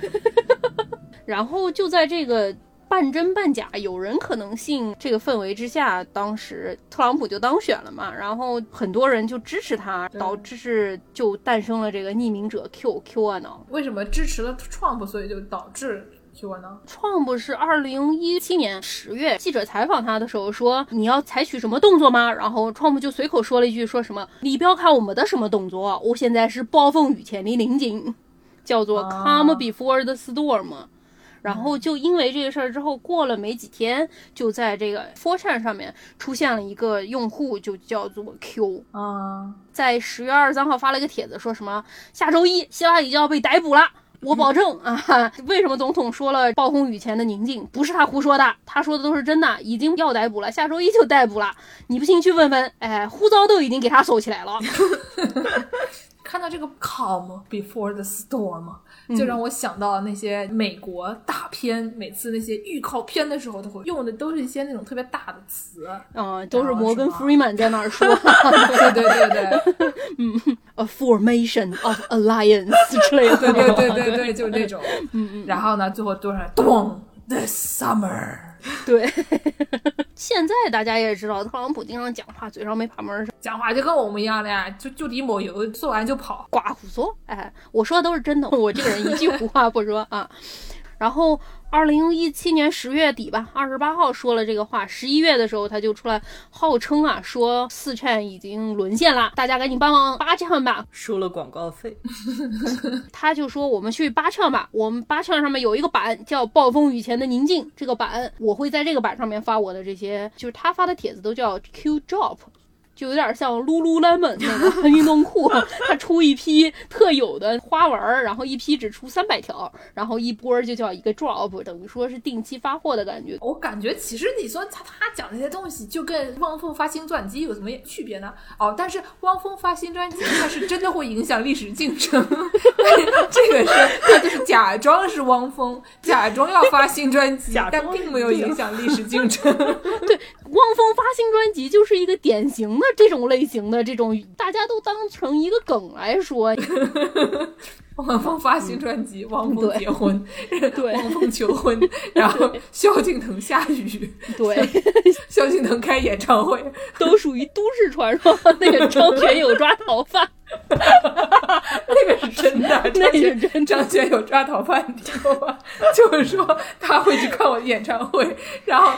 然后就在这个半真半假，有人可能信这个氛围之下，当时特朗普就当选了嘛，然后很多人就支持他，导致是就诞生了这个匿名者 Q Q 啊呢。为什么支持了 Trump，所以就导致 Q 呢？Trump 是二零一七年十月，记者采访他的时候说：“你要采取什么动作吗？”然后 Trump 就随口说了一句：“说什么你不要看我们的什么动作，我现在是暴风雨前的宁静，叫做啊 Come before the storm。”然后就因为这个事儿之后，过了没几天，就在这个 f o r c h a n 上面出现了一个用户，就叫做 Q，啊，在十月二十三号发了一个帖子，说什么下周一希拉里就要被逮捕了。我保证啊，为什么总统说了暴风雨前的宁静？不是他胡说的，他说的都是真的，已经要逮捕了，下周一就逮捕了。你不信去问问，哎，护照都已经给他收起来了。看到这个 Come before the storm，就让我想到了那些美国大片，每次那些预告片的时候，都会用的都是一些那种特别大的词。嗯，都是摩根是吗 Freeman 在那儿说 对对对对 a formation of alliance 之类的。对对对对，就是那种。嗯嗯然后呢，最后多少咚 the summer。对，现在大家也知道，特朗普经常讲话嘴上没把门儿，讲话就跟我们一样的呀，就就地抹油，做完就跑。刮胡说。哎，我说的都是真的，我这个人一句胡话不说啊。然后，二零一七年十月底吧，二十八号说了这个话，十一月的时候他就出来号称啊，说四 chan 已经沦陷了，大家赶紧帮忙八 chan 吧。收了广告费，他就说我们去八 chan 吧，我们八 chan 上面有一个版叫《暴风雨前的宁静》，这个版我会在这个版上面发我的这些，就是他发的帖子都叫 Q Drop。就有点像 Lululemon 那个 运动裤，它出一批特有的花纹儿，然后一批只出三百条，然后一波儿就叫一个 drop，等于说是定期发货的感觉。我感觉其实你说他他讲那些东西，就跟汪峰发新专辑有什么区别呢？哦，但是汪峰发新专辑，他是真的会影响历史进程。这个是他就是假装是汪峰，假装要发新专辑但并没有影响历史进程。汪峰发新专辑就是一个典型的这种类型的这种，大家都当成一个梗来说。汪峰发新专辑，汪峰对结婚，对汪峰求婚，然后萧敬腾下雨，对，萧敬腾开演唱会，都属于都市传说。那个张学友抓逃犯，那个是真的，那是真的张学友抓逃犯，你知道吗？就是说他会去看我的演唱会，然后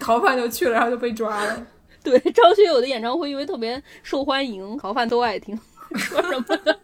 逃犯就去了，然后就被抓了。对张学友的演唱会因为特别受欢迎，逃犯都爱听。说什么呢？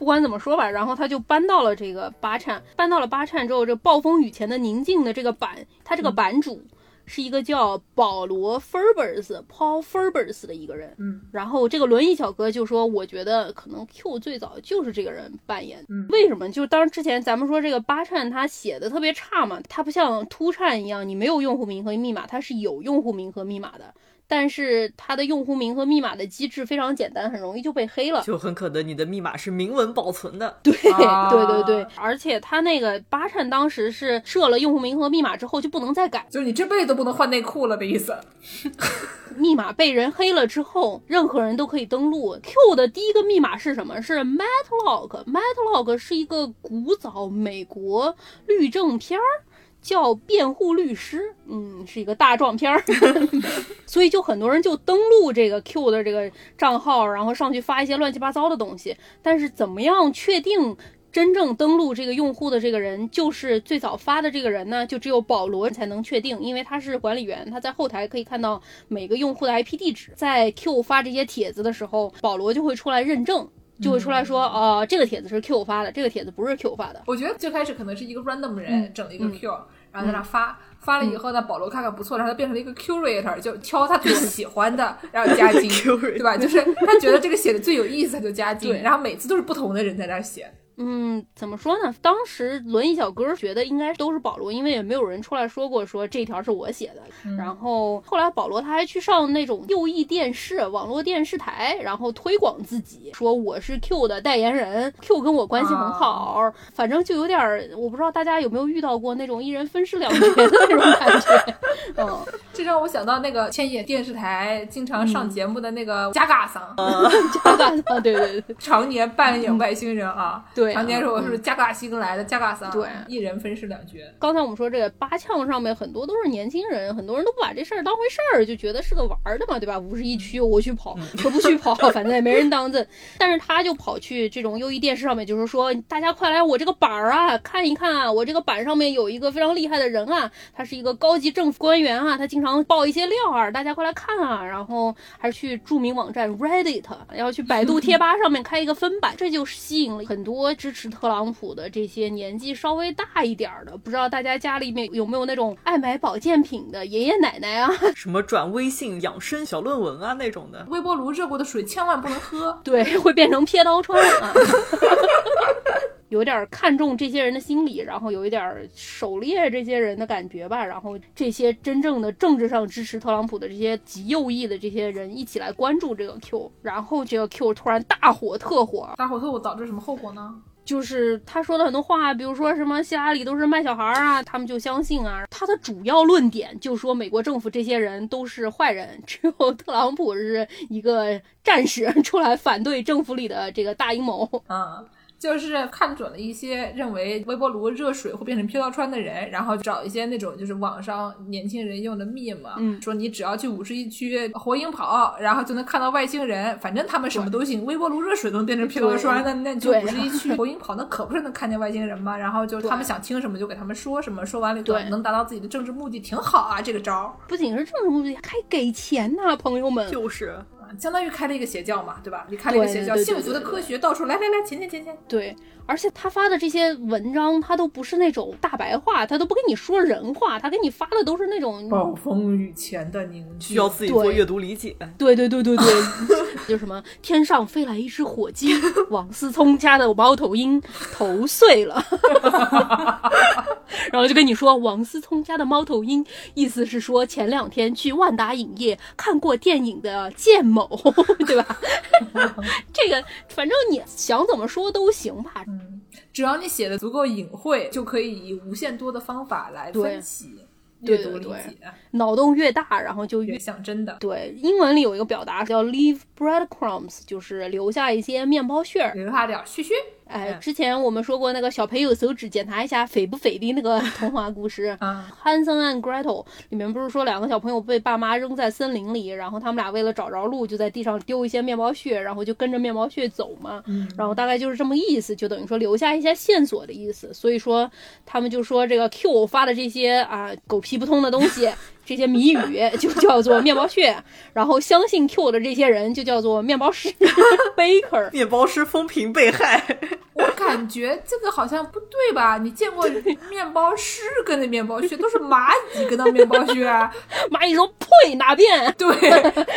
不管怎么说吧，然后他就搬到了这个八颤，搬到了八颤之后，这暴风雨前的宁静的这个版，他这个版主是一个叫保罗 Ferbers Paul Ferbers 的一个人。嗯，然后这个轮椅小哥就说，我觉得可能 Q 最早就是这个人扮演。嗯为什么？就当之前咱们说这个八颤他写的特别差嘛，他不像突颤一样，你没有用户名和密码，他是有用户名和密码的。但是它的用户名和密码的机制非常简单，很容易就被黑了。就很可能你的密码是明文保存的。对、啊 对对对，而且他那个八颤当时是设了用户名和密码之后就不能再改，就是你这辈子都不能换内裤了的意思。密码被人黑了之后，任何人都可以登录。Q 的第一个密码是什么？是 Matlock，Matlock 是一个古早美国律政片儿。叫辩护律师，嗯，是一个大壮片儿，所以就很多人就登录这个 Q 的这个账号，然后上去发一些乱七八糟的东西。但是怎么样确定真正登录这个用户的这个人就是最早发的这个人呢？就只有保罗才能确定，因为他是管理员，他在后台可以看到每个用户的 IP 地址。在 Q 发这些帖子的时候，保罗就会出来认证。就会出来说，哦、这个帖子是 Q 发的，这个帖子不是 Q 发的。我觉得最开始可能是一个 random 人嗯整了一个 Q，、然后在那发。发了以后呢，保罗看看不错，然后他变成了一个 curator，就挑他最喜欢的，然后加 进对吧？就是他觉得这个写的最有意思，他就加进，对然后每次都是不同的人在那儿写。嗯，怎么说呢？当时轮椅小哥觉得应该都是保罗，因为也没有人出来说过说这条是我写的。然后后来保罗他还去上那种右翼电视、网络电视台，然后推广自己，说我是 Q 的代言人，Q 跟我关系很好。反正就有点儿，我不知道大家有没有遇到过那种一人分饰两角的那种感觉。嗯，这让我想到那个千叶电视台经常上节目的那个加嘎桑，加嘎桑，对对对 常年扮演外星人啊，对常年说我是加嘎星来的加嘎桑，对一人分饰两角。刚才我们说这个八呛上面很多都是年轻人，很多人都不把这事儿当回事儿，就觉得是个玩儿的嘛，对吧？五十一区我去跑，可不去跑，反正也没人当真。但是他就跑去这种优异电视上面，就是说大家快来我这个板儿啊，看一看啊，我这个板上面有一个非常厉害的人啊，他是一个高级政府官员啊，他经常爆一些料啊，大家快来看啊。然后还去著名网站 Reddit，要去百度贴吧上面开一个分版，这就吸引了很多支持特朗普的这些年纪稍微大一点儿的，不知道大家家里面有没有那种爱买保健品的爷爷奶奶啊？什么转微信养生小论文啊那种的，微波炉热过的水千万不能喝。对，会变成撇刀川啊。有点看重这些人的心理，然后有一点狩猎这些人的感觉吧。然后这些真正的政治上支持特朗普的这些极右翼的这些人一起来关注这个 Q，然后这个 Q 突然大火特火，大火特火导致什么后果呢？就是他说的很多话，比如说什么希拉里都是卖小孩儿啊，他们就相信啊。他的主要论点就说美国政府这些人都是坏人，只有特朗普是一个战士出来反对政府里的这个大阴谋。嗯。就是看准了一些认为微波炉热水会变成飘飘川的人，然后找一些那种就是网上年轻人用的 meme，、嗯说你只要去五十一区火影跑，然后就能看到外星人，反正他们什么都行，微波炉热水都能变成飘飘川，那那你就对五十一区 火影跑，那可不是能看见外星人吗？然后就他们想听什么就给他们说什么，说完了以后对能达到自己的政治目的，挺好啊，这个招儿。不仅是政治目的，还给钱呐、朋友们。就是啊相当于开了一个邪教嘛，对吧？你开了一个邪教，幸福的科学，到处来来来，钱钱钱钱。对，而且他发的这些文章，他都不是那种大白话，他都不跟你说人话，他给你发的都是那种暴风雨前的凝聚，需要自己做阅读理解。对对对对对，就什么天上飞来一只火鸡，王思聪家的猫头鹰头碎了，然后就跟你说王思聪家的猫头鹰，意思是说前两天去万达影业看过电影的建某，对吧？这个反正你想怎么说都行吧。嗯只要你写的足够隐晦，就可以以无限多的方法来分析。阅读理对对对解脑洞越大，然后就越越像真的，对。英文里有一个表达叫 leave breadcrumbs，就是留下一些面包屑儿。留下点儿嘘嘘。哎，嗯之前我们说过那个小朋友手指检查一下肥不肥的那个 童话故事。啊，Hansel and Gretel 里面不是说两个小朋友被爸妈扔在森林里，然后他们俩为了找着路，就在地上丢一些面包屑，然后就跟着面包屑走嘛。嗯然后大概就是这么意思，就等于说留下一些线索的意思。所以说他们就说这个 Q 发的这些啊狗屁不通的东西，这些谜语 就叫做面包屑，然后相信 Q 的这些人就叫做面包师 Baker。面包师风评被害，我感觉这个好像不对吧？你见过面包师跟的面包屑，都是蚂蚁跟的面包屑啊？蚂蚁说：“呸，哪变？对，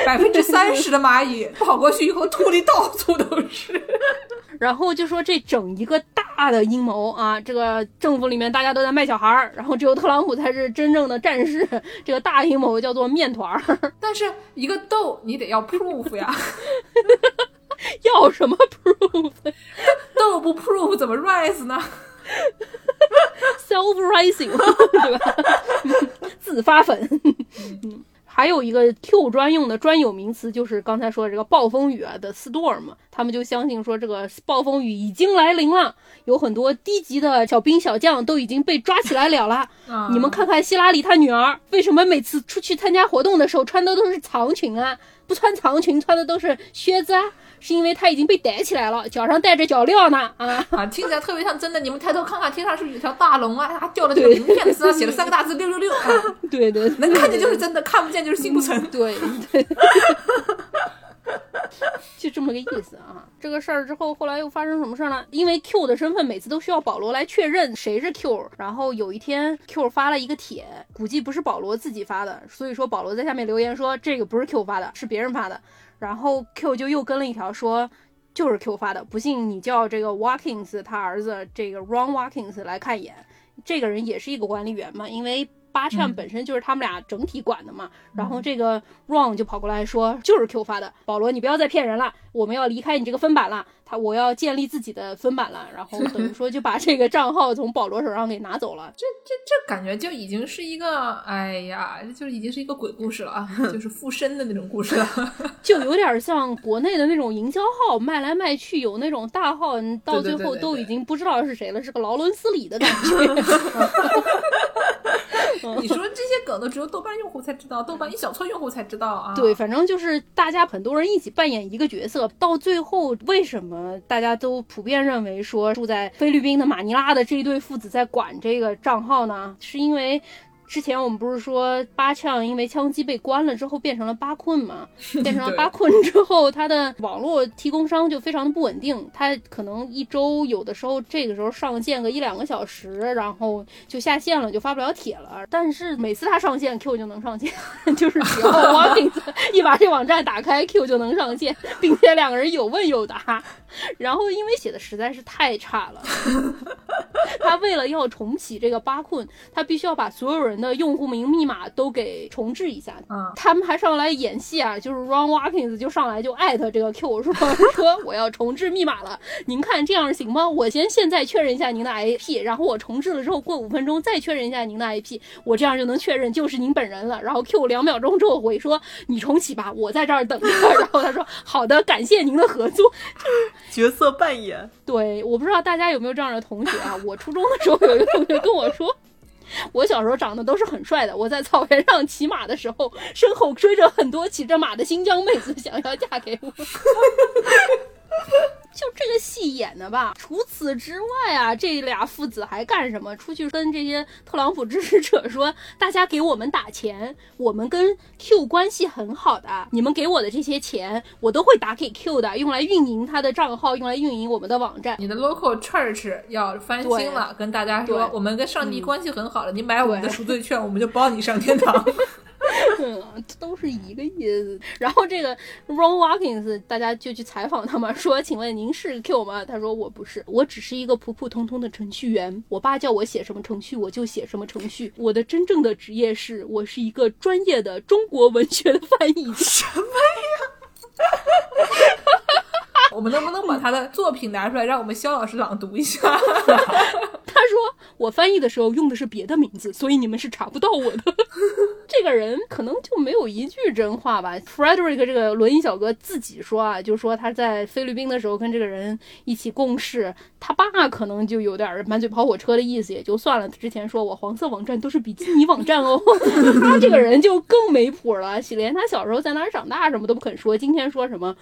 百分之三十的蚂蚁跑过去以后，吐的到处都是。然后就说这整一个大的阴谋啊，这个政府里面大家都在卖小孩儿，然后只有特朗普才是真正的战士。这个大阴谋叫做面团儿，但是一个豆你得要 proof 呀，要什么 proof？豆不 proof 怎么 rise 呢？self rising，对吧？自发粉。嗯还有一个 Q 专用的专有名词，就是刚才说的这个暴风雨啊的 storm，他们就相信说这个暴风雨已经来临了，有很多低级的小兵小将都已经被抓起来了了。啊你们看看希拉里她女儿，为什么每次出去参加活动的时候穿的都是长裙啊？不穿长裙，穿的都是靴子啊？是因为他已经被逮起来了，脚上带着脚镣呢啊！啊，听起来特别像真的。你们抬头看看，天上是不是有条大龙啊？它吊了这个名片，身上写了三个大字“六六六”，啊，对对，能看见就是真的，看不见就是心不诚。对对，就这么个意思啊。这个事儿之后，后来又发生什么事儿呢？因为 Q 的身份每次都需要保罗来确认谁是 Q，然后有一天 Q 发了一个帖，估计不是保罗自己发的，所以说保罗在下面留言说这个不是 Q 发的，是别人发的。然后 Q 就又跟了一条说。就是 Q 发的，不信你叫这个 Watkins 他儿子这个 Ron Watkins 来看一眼，这个人也是一个管理员嘛，因为八 champ 本身就是他们俩整体管的嘛。然后这个 Ron 就跑过来说，就是 Q 发的，保罗你不要再骗人了，我们要离开你这个分版了，他我要建立自己的分版了，然后 等于说就把这个账号从保罗手上给拿走了。这这这感觉就已经是一个，哎呀，这就已经是一个鬼故事了啊，就是附身的那种故事了。就有点像国内的那种营销号，卖来卖去，有那种大号，你到最后都已经不知道是谁了，是个劳伦斯里的感觉。你说这些梗都只有豆瓣用户才知道，豆瓣一小撮用户才知道啊。对，反正就是大家很多人一起扮演一个角色，到最后为什么大家都普遍认为说住在菲律宾的马尼拉的这一对父子在管这个账号呢？是因为。之前我们不是说八呛因为枪击被关了之后变成了八困嘛？变成了对巴困之后，它的网络提供商就非常的不稳定，它可能一周有的时候这个时候上线个一两个小时，然后就下线了，就发不了帖了。但是每次它上线，Q 就能上线，就是只要 Watkins 一把这网站打开，Q 就能上线，并且两个人有问有答。然后因为写的实在是太差了，他为了要重启这个八困，他必须要把所有人的用户名密码都给重置一下。嗯，他们还上来演戏啊，就是 Ron Watkins 就上来就艾特这个 Q 说说我要重置密码了，您看这样行吗？我先现在确认一下您的 IP，然后我重置了之后过五分钟再确认一下您的 IP，我这样就能确认就是您本人了。然后 Q 两秒钟之后回说你重启吧，我在这儿等着。然后他说好的，感谢您的合作。角色扮演，对，我不知道大家有没有这样的同学啊？我初中的时候有一个同学跟我说。我小时候长得都是很帅的，我在草原上骑马的时候，身后追着很多骑着马的新疆妹子，想要嫁给我。就这个戏演的吧。除此之外啊，这俩父子还干什么？出去跟这些特朗普支持者说，大家给我们打钱，我们跟 Q 关系很好的，你们给我的这些钱，我都会打给 Q 的，用来运营他的账号，用来运营我们的网站。你的 local church 要翻新了，跟大家说，我们跟上帝关系很好了，你买我们的赎罪券，我们就包你上天堂。嗯，都是一个意思。然后这个 Ron Watkins，大家就去采访他嘛，说：“请问您是 Q 吗？”他说：“我不是，我只是一个普普通通的程序员。我爸叫我写什么程序，我就写什么程序。我的真正的职业是我是一个专业的中国文学的翻译。”什么呀？我们能不能把他的作品拿出来，让我们肖老师朗读一下？他说我翻译的时候用的是别的名字，所以你们是查不到我的。这个人可能就没有一句真话吧。Frederick 这个轮椅小哥自己说啊，就说他在菲律宾的时候跟这个人一起共事，他爸可能就有点满嘴跑火车的意思，也就算了。之前说我黄色网站都是比基尼网站哦，他这个人就更没谱了，喜莲他小时候在哪儿长大什么都不肯说。今天说什么？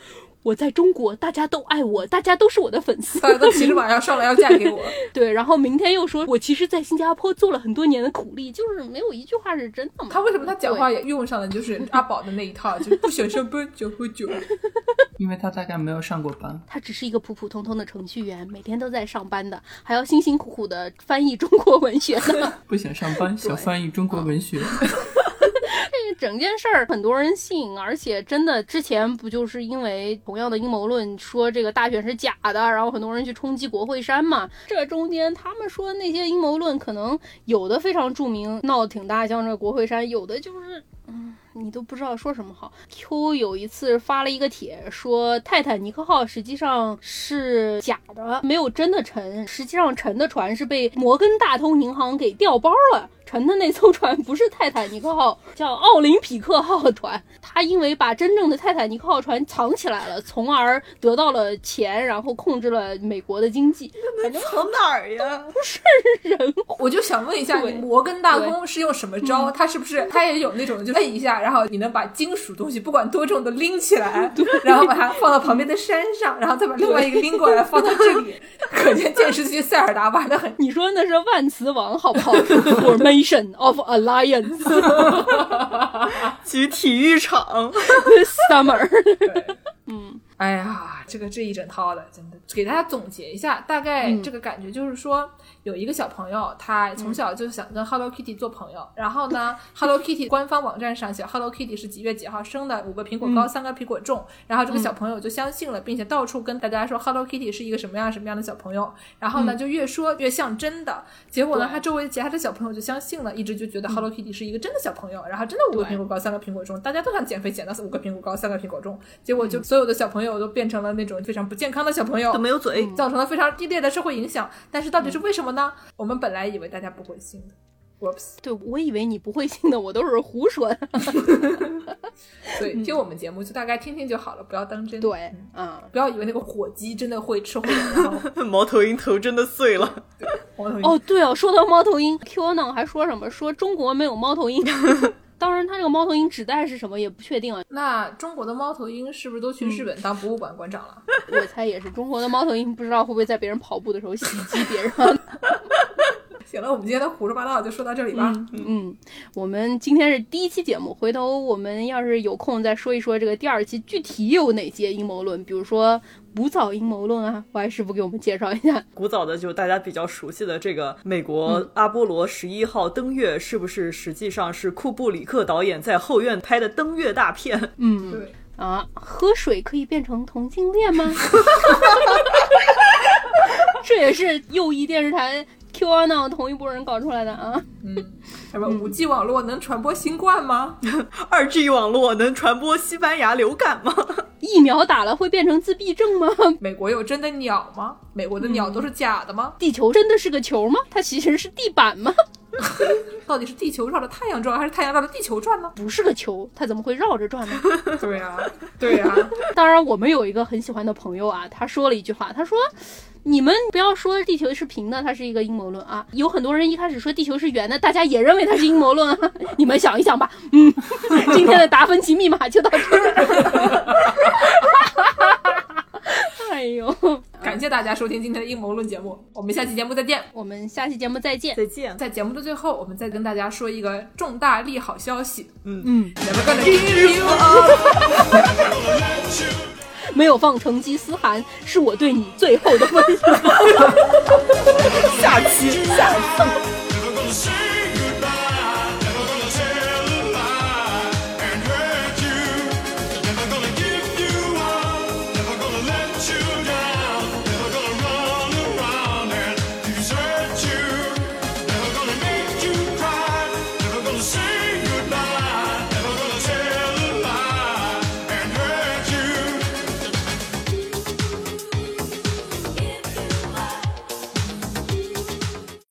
我在中国，大家都爱我，大家都是我的粉丝，大家都骑着马要上来要嫁给我。对，然后明天又说我其实，在新加坡做了很多年的苦力，就是没有一句话是真的嘛。他为什么他讲话也用上了就是阿宝的那一套，就是不想上班就喝酒。因为他大概没有上过班，他只是一个普普通通的程序员，每天都在上班的，还要辛辛苦苦的翻译中国文学呢。不想上班，想翻译中国文学。这整件事儿很多人信，而且真的之前不就是因为同样的阴谋论说这个大选是假的，然后很多人去冲击国会山嘛？这中间他们说那些阴谋论可能有的非常著名，闹得挺大，像这国会山；有的就是嗯，你都不知道说什么好。Q 有一次发了一个帖说泰坦尼克号实际上是假的，没有真的沉，实际上沉的船是被摩根大通银行给调包了。沉的那艘船不是泰坦尼克号，叫奥林匹克号船。他因为把真正的泰坦尼克号船藏起来了，从而得到了钱，然后控制了美国的经济。藏哪儿呀？不是人。我就想问一下，你摩根大通是用什么招？他是不是他也有那种，就摁一下，然后你能把金属东西不管多重都拎起来，然后把它放到旁边的山上，然后再把另外一个拎过来放到这里。可见剑士这塞尔达玩的很。你说那是万磁王好不好 ？Formation。of Alliance，去体育场，Summer，嗯，哎呀， 这个这一整套的，真的给大家总结一下，大概这个感觉就是说。有一个小朋友，他从小就想跟 Hello Kitty 做朋友。然后呢，Hello Kitty 官方网站上写 Hello Kitty 是几月几号生的，五个苹果高，三个苹果重。然后这个小朋友就相信了，并且到处跟大家说 Hello Kitty 是一个什么样什么样的小朋友。然后呢，就越说越像真的。结果呢，他周围其他的小朋友就相信了，一直就觉得 Hello Kitty 是一个真的小朋友。然后真的五个苹果高，三个苹果重，大家都想减肥减到五个苹果高，三个苹果重。结果就所有的小朋友都变成了那种非常不健康的小朋友，都没有嘴，造成了非常低劣的社会影响。但是到底是为什么呢？我们本本来以为大家不会信的！对我以为你不会信的，我都是胡说的。所以听我们节目就大概听听就好了，不要当真。对，嗯，不要以为那个火鸡真的会吃火。猫头鹰头真的碎了。哦，对哦，说到猫头鹰，Q 呢还说什么？说中国没有猫头鹰。当然，他这个猫头鹰指代是什么也不确定啊。那中国的猫头鹰是不是都去日本当博物馆馆长了？我猜也是。中国的猫头鹰不知道会不会在别人跑步的时候袭击别人。行了，我们今天的胡说八道就说到这里吧。嗯，我们今天是第一期节目，回头我们要是有空再说一说这个第二期具体有哪些阴谋论，比如说古早阴谋论啊，歪师傅给我们介绍一下。古早的就大家比较熟悉的这个美国阿波罗十一号登月，是不是实际上是库布里克导演在后院拍的登月大片？嗯，对啊，喝水可以变成同性恋吗？这也是右翼电视台。Q 二呢？同一波人搞出来的啊？嗯，什么五 G 网络能传播新冠吗？二 G 网络能传播西班牙流感吗？疫苗打了会变成自闭症吗？美国有真的鸟吗？美国的鸟都是假的吗？地球真的是个球吗？它其实是地板吗？到底是地球绕着太阳转，还是太阳绕着地球转呢？不是个球，它怎么会绕着转呢？对呀，对呀。当然，我们有一个很喜欢的朋友啊，他说了一句话，他说。你们不要说地球是平的，它是一个阴谋论啊！有很多人一开始说地球是圆的，大家也认为它是阴谋论啊！你们想一想吧。嗯，今天的达芬奇密码就到这儿。哎呦，感谢大家收听今天的阴谋论节目，我们下期节目再见。我们下期节目再见，再见。在节目的最后，我们再跟大家说一个重大利好消息。嗯嗯。没有放成吉思汗，是我对你最后的温柔。下期，下期。